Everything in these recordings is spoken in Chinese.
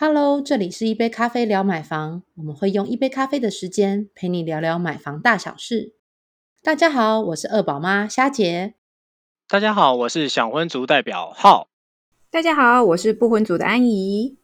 Hello，这里是一杯咖啡聊买房，我们会用一杯咖啡的时间陪你聊聊买房大小事。大家好，我是二宝妈虾姐。大家好，我是想婚族代表浩。大家好，我是不婚族的安怡。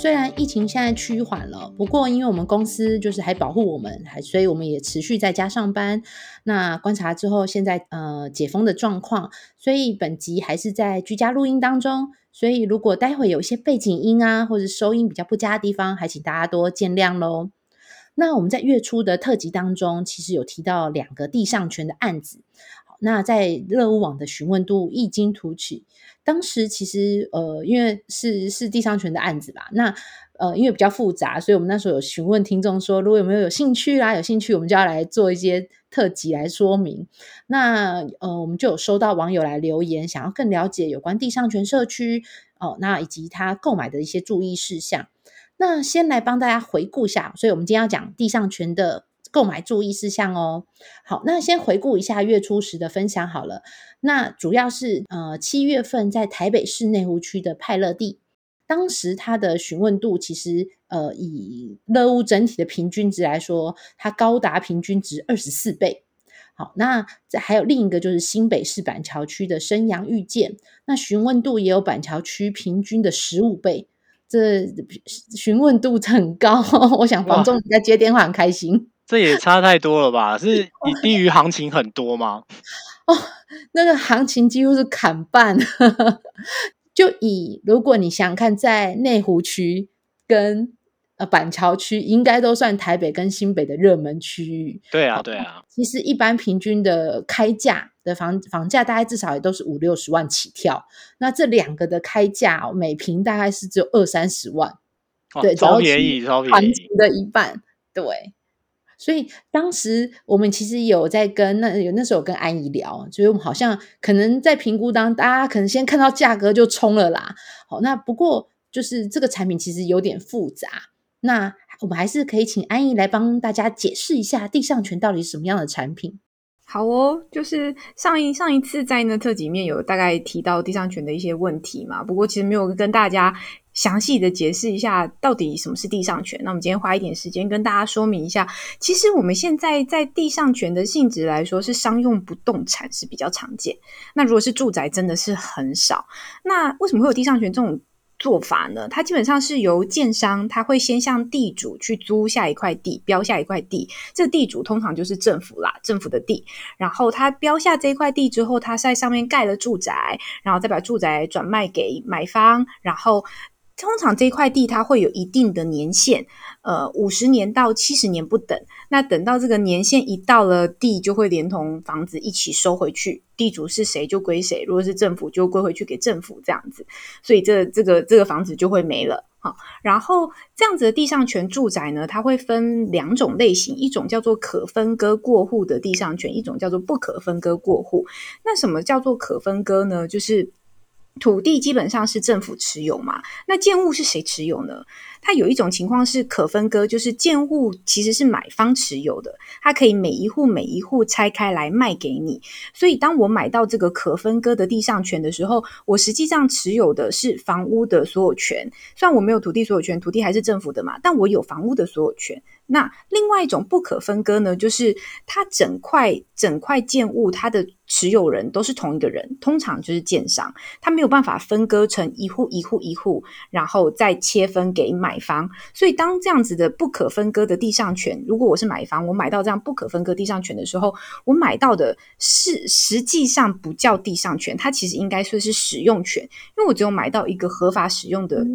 虽然疫情现在趋缓了，不过因为我们公司就是还保护我们，还所以我们也持续在家上班。那观察之后，现在呃解封的状况，所以本集还是在居家录音当中。所以如果待会有一些背景音啊，或者收音比较不佳的地方，还请大家多见谅喽。那我们在月初的特辑当中，其实有提到两个地上权的案子。那在乐屋网的询问度异军突起。当时其实呃，因为是是地上权的案子吧，那呃，因为比较复杂，所以我们那时候有询问听众说，如果有没有有兴趣啦，有兴趣我们就要来做一些特辑来说明。那呃，我们就有收到网友来留言，想要更了解有关地上权社区哦，那以及他购买的一些注意事项。那先来帮大家回顾一下，所以我们今天要讲地上权的。购买注意事项哦。好，那先回顾一下月初时的分享好了。那主要是呃七月份在台北市内湖区的派乐地，当时它的询问度其实呃以乐屋整体的平均值来说，它高达平均值二十四倍。好，那这还有另一个就是新北市板桥区的生阳遇见，那询问度也有板桥区平均的十五倍，这询问度很高。我想房仲在接电话很开心。这也差太多了吧？是 低于行情很多吗？哦，那个行情几乎是砍半。就以如果你想看，在内湖区跟呃板桥区，应该都算台北跟新北的热门区域。对啊，对啊。其实一般平均的开价的房房价，大概至少也都是五六十万起跳。那这两个的开价，每平大概是只有二三十万。对，超便宜，超便宜的一半。对。所以当时我们其实有在跟那有那时候跟安怡聊，所以我们好像可能在评估当大家可能先看到价格就冲了啦。好，那不过就是这个产品其实有点复杂，那我们还是可以请安怡来帮大家解释一下地上权到底是什么样的产品。好哦，就是上一上一次在那特辑里面有大概提到地上权的一些问题嘛，不过其实没有跟大家。详细的解释一下到底什么是地上权。那我们今天花一点时间跟大家说明一下。其实我们现在在地上权的性质来说，是商用不动产是比较常见。那如果是住宅，真的是很少。那为什么会有地上权这种做法呢？它基本上是由建商，他会先向地主去租下一块地，标下一块地。这地主通常就是政府啦，政府的地。然后他标下这块地之后，他在上面盖了住宅，然后再把住宅转卖给买方，然后。通常这块地它会有一定的年限，呃，五十年到七十年不等。那等到这个年限一到了，地就会连同房子一起收回去，地主是谁就归谁。如果是政府，就归回去给政府这样子。所以这这个这个房子就会没了。好，然后这样子的地上权住宅呢，它会分两种类型，一种叫做可分割过户的地上权，一种叫做不可分割过户。那什么叫做可分割呢？就是土地基本上是政府持有嘛，那建物是谁持有呢？它有一种情况是可分割，就是建物其实是买方持有的，它可以每一户每一户拆开来卖给你。所以当我买到这个可分割的地上权的时候，我实际上持有的是房屋的所有权。虽然我没有土地所有权，土地还是政府的嘛，但我有房屋的所有权。那另外一种不可分割呢，就是它整块整块建物，它的持有人都是同一个人，通常就是建商，他没有办法分割成一户一户一户，然后再切分给买方。所以当这样子的不可分割的地上权，如果我是买方，我买到这样不可分割地上权的时候，我买到的是实际上不叫地上权，它其实应该说是使用权，因为我只有买到一个合法使用的。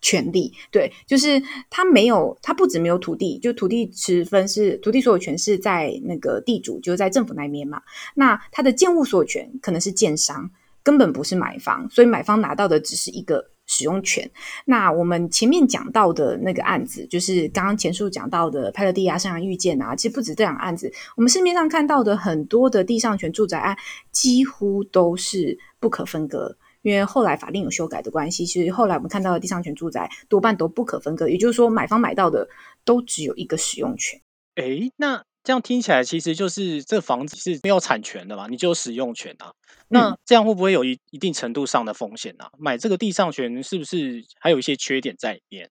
权利对，就是他没有，他不止没有土地，就土地持分是土地所有权是在那个地主，就是在政府那边嘛。那他的建物所有权可能是建商，根本不是买方，所以买方拿到的只是一个使用权。那我们前面讲到的那个案子，就是刚刚前述讲到的派乐地啊、上阳遇见啊，其实不止这两个案子，我们市面上看到的很多的地上权住宅案，几乎都是不可分割。因为后来法令有修改的关系，其实后来我们看到的地上权住宅多半都不可分割，也就是说，买方买到的都只有一个使用权。诶，那这这样听起来，其实就是这房子是没有产权的嘛，你就有使用权啊。那这样会不会有一一定程度上的风险呢？买这个地上权是不是还有一些缺点在里面？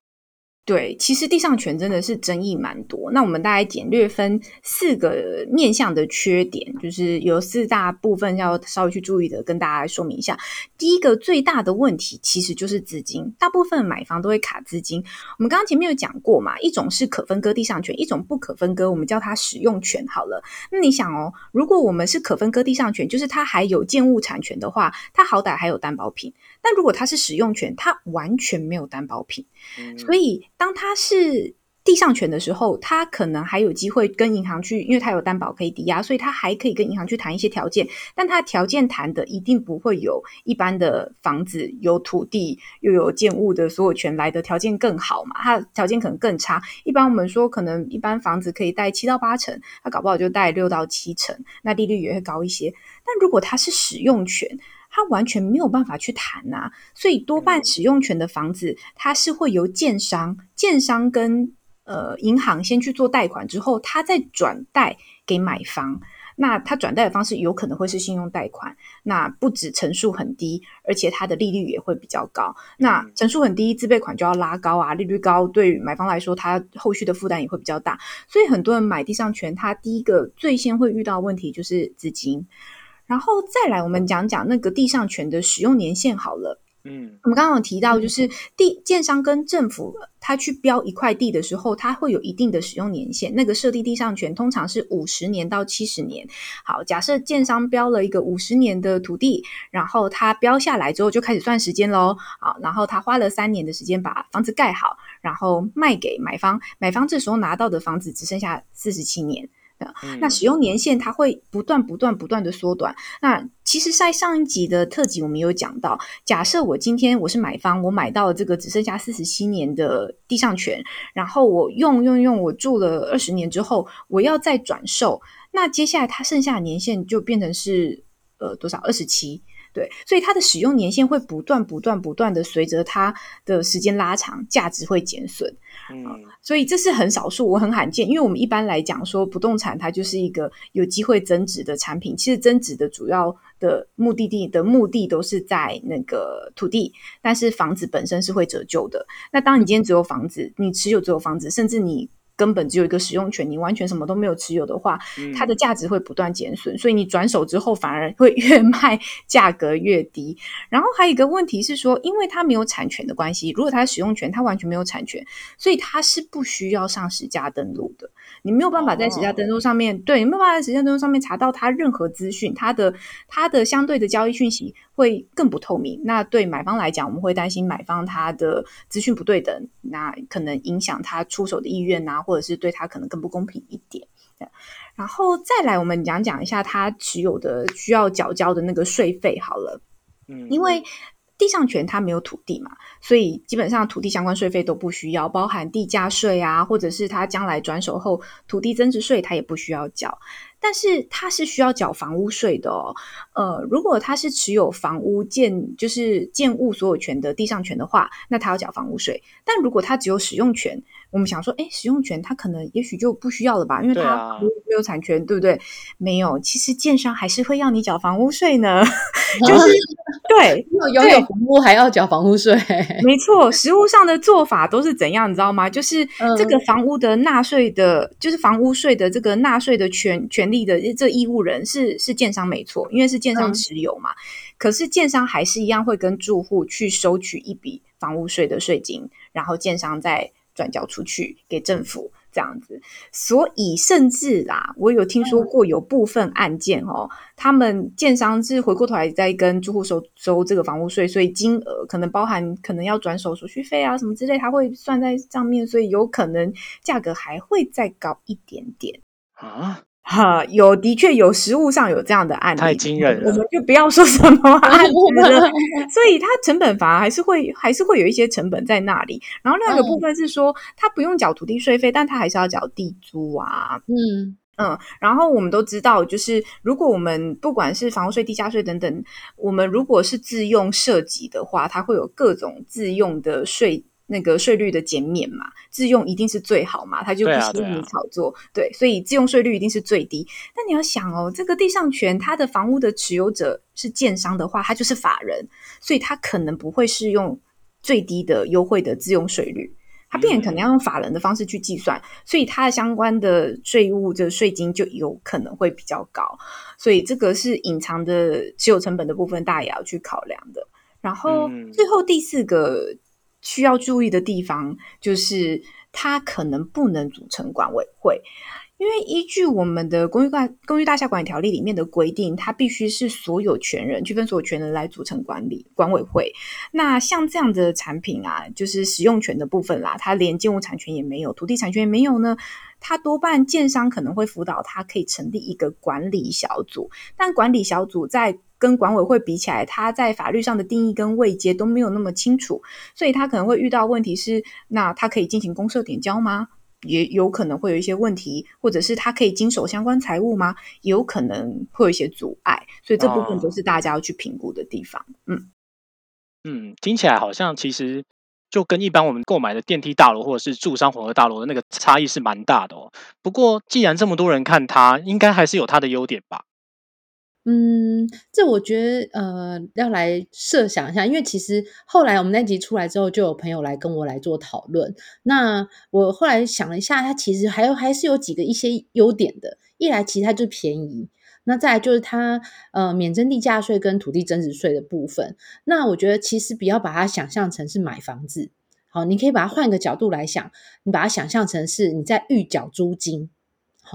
对，其实地上权真的是争议蛮多。那我们大概简略分四个面向的缺点，就是有四大部分要稍微去注意的，跟大家说明一下。第一个最大的问题其实就是资金，大部分买房都会卡资金。我们刚刚前面有讲过嘛，一种是可分割地上权，一种不可分割，我们叫它使用权。好了，那你想哦，如果我们是可分割地上权，就是它还有建物产权的话，它好歹还有担保品。但如果它是使用权，它完全没有担保品，所以当它是地上权的时候，它可能还有机会跟银行去，因为它有担保可以抵押，所以它还可以跟银行去谈一些条件。但它条件谈的一定不会有一般的房子有土地又有建物的所有权来的条件更好嘛？它条件可能更差。一般我们说，可能一般房子可以贷七到八成，它搞不好就贷六到七成，那利率也会高一些。但如果它是使用权，它完全没有办法去谈呐，所以多半使用权的房子，它是会由建商、建商跟呃银行先去做贷款，之后他再转贷给买方。那他转贷的方式有可能会是信用贷款，那不止成数很低，而且它的利率也会比较高。那成数很低，自备款就要拉高啊，利率高，对买方来说，他后续的负担也会比较大。所以很多人买地上权，他第一个最先会遇到问题就是资金。然后再来，我们讲讲那个地上权的使用年限好了。嗯，我们刚刚有提到，就是地建商跟政府他去标一块地的时候，它会有一定的使用年限。那个设地地上权通常是五十年到七十年。好，假设建商标了一个五十年的土地，然后他标下来之后就开始算时间喽。好，然后他花了三年的时间把房子盖好，然后卖给买方，买方这时候拿到的房子只剩下四十七年。那使用年限它会不断不断不断的缩短。那其实，在上一集的特辑，我们有讲到，假设我今天我是买方，我买到了这个只剩下四十七年的地上权，然后我用用用，我住了二十年之后，我要再转售，那接下来它剩下的年限就变成是呃多少？二十七。对，所以它的使用年限会不断、不断、不断的随着它的时间拉长，价值会减损。嗯，所以这是很少数，我很罕见。因为我们一般来讲说，不动产它就是一个有机会增值的产品。其实增值的主要的目的地的目的都是在那个土地，但是房子本身是会折旧的。那当你今天只有房子，你持有只有房子，甚至你。根本只有一个使用权，你完全什么都没有持有的话，它的价值会不断减损，所以你转手之后反而会 越卖价格越低。然后还有一个问题是说，因为它没有产权的关系，如果它使用权它完全没有产权，所以它是不需要上实价登录的。你没有办法在实价登录上面，对，没有办法在实价登录上面查到它任何资讯，它的它的相对的交易讯息会更不透明。那对买方来讲，我们会担心买方他的资讯不对等，那可能影响他出手的意愿啊。或者是对他可能更不公平一点，然后再来我们讲讲一下他持有的需要缴交的那个税费好了，嗯，因为地上权它没有土地嘛，所以基本上土地相关税费都不需要，包含地价税啊，或者是他将来转手后土地增值税，他也不需要缴。但是他是需要缴房屋税的哦，呃，如果他是持有房屋建就是建物所有权的地上权的话，那他要缴房屋税。但如果他只有使用权，我们想说，哎，使用权他可能也许就不需要了吧，因为他没有产权，对不对？没有，其实建商还是会要你缴房屋税呢，就是 对，拥有房屋还要缴房屋税，没错，实物上的做法都是怎样，你知道吗？就是这个房屋的纳税的，就是房屋税的这个纳税的权权。利的这义务人是是建商没错，因为是建商持有嘛。可是建商还是一样会跟住户去收取一笔房屋税的税金，然后建商再转交出去给政府这样子。所以甚至啦，我有听说过有部分案件哦，他们建商是回过头来再跟住户收收这个房屋税，所以金额可能包含可能要转手手续费啊什么之类，他会算在上面，所以有可能价格还会再高一点点啊。哈，有的确有实物上有这样的案例，太惊人了。我们就不要说什么 案例了。所以它成本反而还是会还是会有一些成本在那里。然后另外一个部分是说，它不用缴土地税费，但它还是要缴地租啊。嗯嗯。然后我们都知道，就是如果我们不管是房屋税、地价税等等，我们如果是自用涉及的话，它会有各种自用的税。那个税率的减免嘛，自用一定是最好嘛，他就不希望你炒作，对，所以自用税率一定是最低。但你要想哦，这个地上权，它的房屋的持有者是建商的话，他就是法人，所以他可能不会适用最低的优惠的自用税率，他必然可能要用法人的方式去计算，所以它的相关的税务的税金就有可能会比较高，所以这个是隐藏的持有成本的部分，大家也要去考量的。然后最后第四个。需要注意的地方就是，它可能不能组成管委会，因为依据我们的公寓大公寓大厦管理条例里面的规定，它必须是所有权人区分所有权人来组成管理管委会。那像这样的产品啊，就是使用权的部分啦，它连建物产权也没有，土地产权也没有呢。它多半建商可能会辅导它可以成立一个管理小组，但管理小组在跟管委会比起来，它在法律上的定义跟位阶都没有那么清楚，所以它可能会遇到问题是：那它可以进行公社点交吗？也有可能会有一些问题，或者是他可以经手相关财务吗？也有可能会有一些阻碍，所以这部分都是大家要去评估的地方。嗯嗯，听起来好像其实就跟一般我们购买的电梯大楼或者是住商混合大楼的那个差异是蛮大的哦。不过既然这么多人看它，应该还是有它的优点吧？嗯，这我觉得呃，要来设想一下，因为其实后来我们那集出来之后，就有朋友来跟我来做讨论。那我后来想了一下，它其实还有还是有几个一些优点的。一来，其实它就便宜；那再来就是它呃免征地价税跟土地增值税的部分。那我觉得其实不要把它想象成是买房子，好，你可以把它换一个角度来想，你把它想象成是你在预缴租金。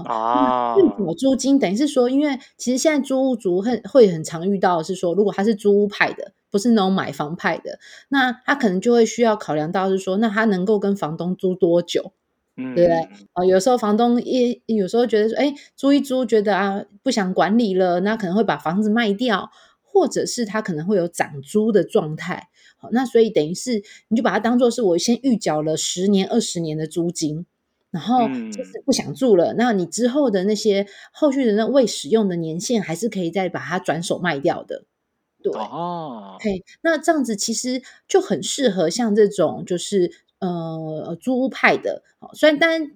啊，预缴租金等于是说，因为其实现在租屋族很会很常遇到的是说，如果他是租屋派的，不是那种买房派的，那他可能就会需要考量到是说，那他能够跟房东租多久，对不对？啊，有时候房东也有时候觉得说，哎，租一租觉得啊不想管理了，那可能会把房子卖掉，或者是他可能会有涨租的状态。好，那所以等于是你就把它当做是我先预缴了十年、二十年的租金。然后就是不想住了，那你之后的那些后续的那未使用的年限，还是可以再把它转手卖掉的。对哦，嘿，那这样子其实就很适合像这种就是呃租屋派的，虽然当然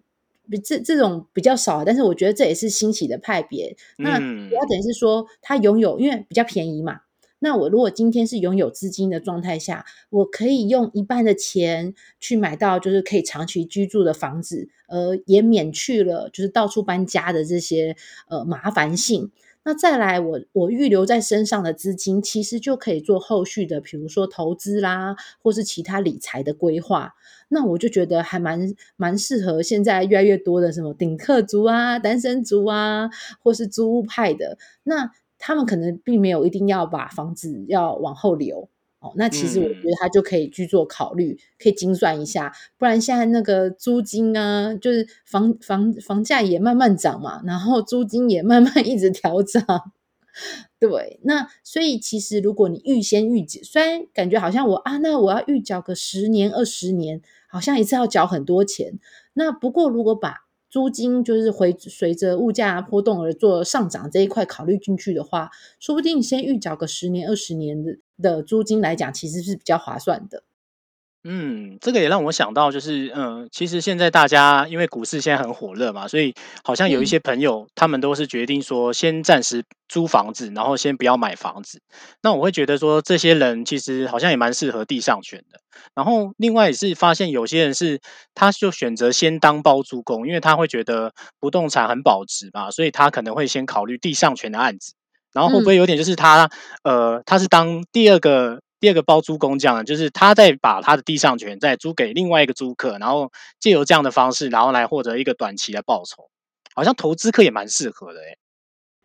这这种比较少，但是我觉得这也是兴起的派别。那主要等于是说，他拥有因为比较便宜嘛。那我如果今天是拥有资金的状态下，我可以用一半的钱去买到就是可以长期居住的房子，呃，也免去了就是到处搬家的这些呃麻烦性。那再来，我我预留在身上的资金，其实就可以做后续的，比如说投资啦，或是其他理财的规划。那我就觉得还蛮蛮适合现在越来越多的什么顶客族啊、单身族啊，或是租屋派的那。他们可能并没有一定要把房子要往后留哦，那其实我觉得他就可以去做考虑，可以精算一下，不然现在那个租金啊，就是房房房价也慢慢涨嘛，然后租金也慢慢 一直调涨，对，那所以其实如果你预先预缴，虽然感觉好像我啊，那我要预缴个十年二十年，好像一次要缴很多钱，那不过如果把租金就是会随着物价波动而做上涨这一块考虑进去的话，说不定先预缴个十年二十年的的租金来讲，其实是比较划算的。嗯，这个也让我想到，就是嗯，其实现在大家因为股市现在很火热嘛，所以好像有一些朋友他们都是决定说先暂时租房子，然后先不要买房子。那我会觉得说，这些人其实好像也蛮适合地上权的。然后另外也是发现有些人是，他就选择先当包租公，因为他会觉得不动产很保值嘛，所以他可能会先考虑地上权的案子。然后会不会有点就是他呃，他是当第二个。第二个包租公这样，就是他在把他的地上权再租给另外一个租客，然后借由这样的方式，然后来获得一个短期的报酬，好像投资客也蛮适合的哎。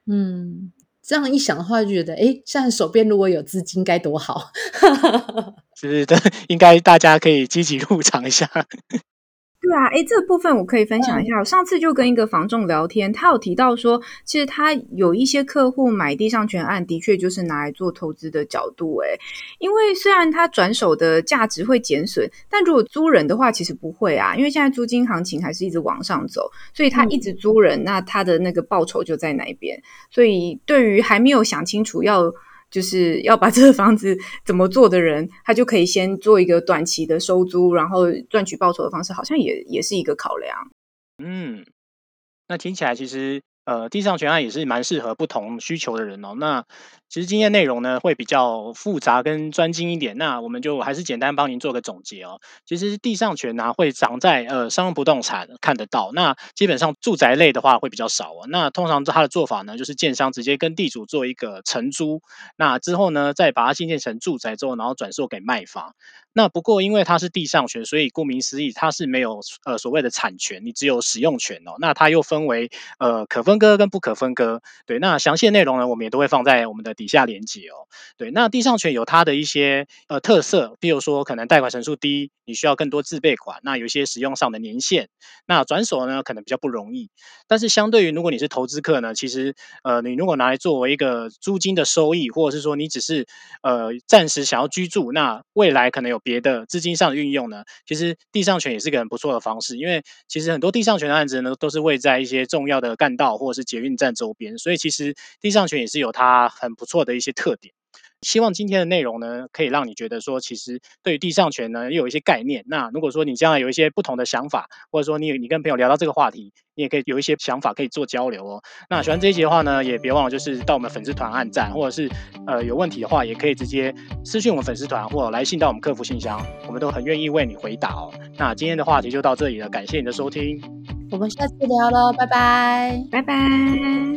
嗯，这样一想的话，就觉得哎，现在手边如果有资金该多好。是是的，应该大家可以积极入场一下。对啊，哎，这个部分我可以分享一下。我上次就跟一个房仲聊天，他有提到说，其实他有一些客户买地上权案，的确就是拿来做投资的角度。哎，因为虽然他转手的价值会减损，但如果租人的话，其实不会啊。因为现在租金行情还是一直往上走，所以他一直租人，那他的那个报酬就在那边。所以对于还没有想清楚要就是要把 这个房子怎么做的人，他就可以先做一个短期的收租，然后赚取报酬的方式，好像也也是一个考量。嗯，那听起来其实。呃，地上权案也是蛮适合不同需求的人哦。那其实今天内容呢会比较复杂跟专精一点，那我们就还是简单帮您做个总结哦。其实地上权呢会长在呃商用不动产看得到，那基本上住宅类的话会比较少哦。那通常它的做法呢就是建商直接跟地主做一个承租，那之后呢再把它新建成住宅之后，然后转售给卖方。那不过因为它是地上权，所以顾名思义它是没有呃所谓的产权，你只有使用权哦。那它又分为呃可分。分割跟不可分割，对，那详细内容呢，我们也都会放在我们的底下连接哦。对，那地上权有它的一些呃特色，比如说可能贷款成数低，你需要更多自备款，那有一些使用上的年限，那转手呢可能比较不容易。但是相对于如果你是投资客呢，其实呃你如果拿来作为一个租金的收益，或者是说你只是呃暂时想要居住，那未来可能有别的资金上的运用呢，其实地上权也是个很不错的方式，因为其实很多地上权的案子呢都是位在一些重要的干道。或者是捷运站周边，所以其实地上权也是有它很不错的一些特点。希望今天的内容呢，可以让你觉得说，其实对于地上权呢，又有一些概念。那如果说你将来有一些不同的想法，或者说你你跟朋友聊到这个话题，你也可以有一些想法可以做交流哦。那喜欢这一集的话呢，也别忘了就是到我们粉丝团按赞，或者是呃有问题的话，也可以直接私信我们粉丝团，或来信到我们客服信箱，我们都很愿意为你回答哦。那今天的话题就到这里了，感谢你的收听。我们下次聊喽，拜拜，拜拜。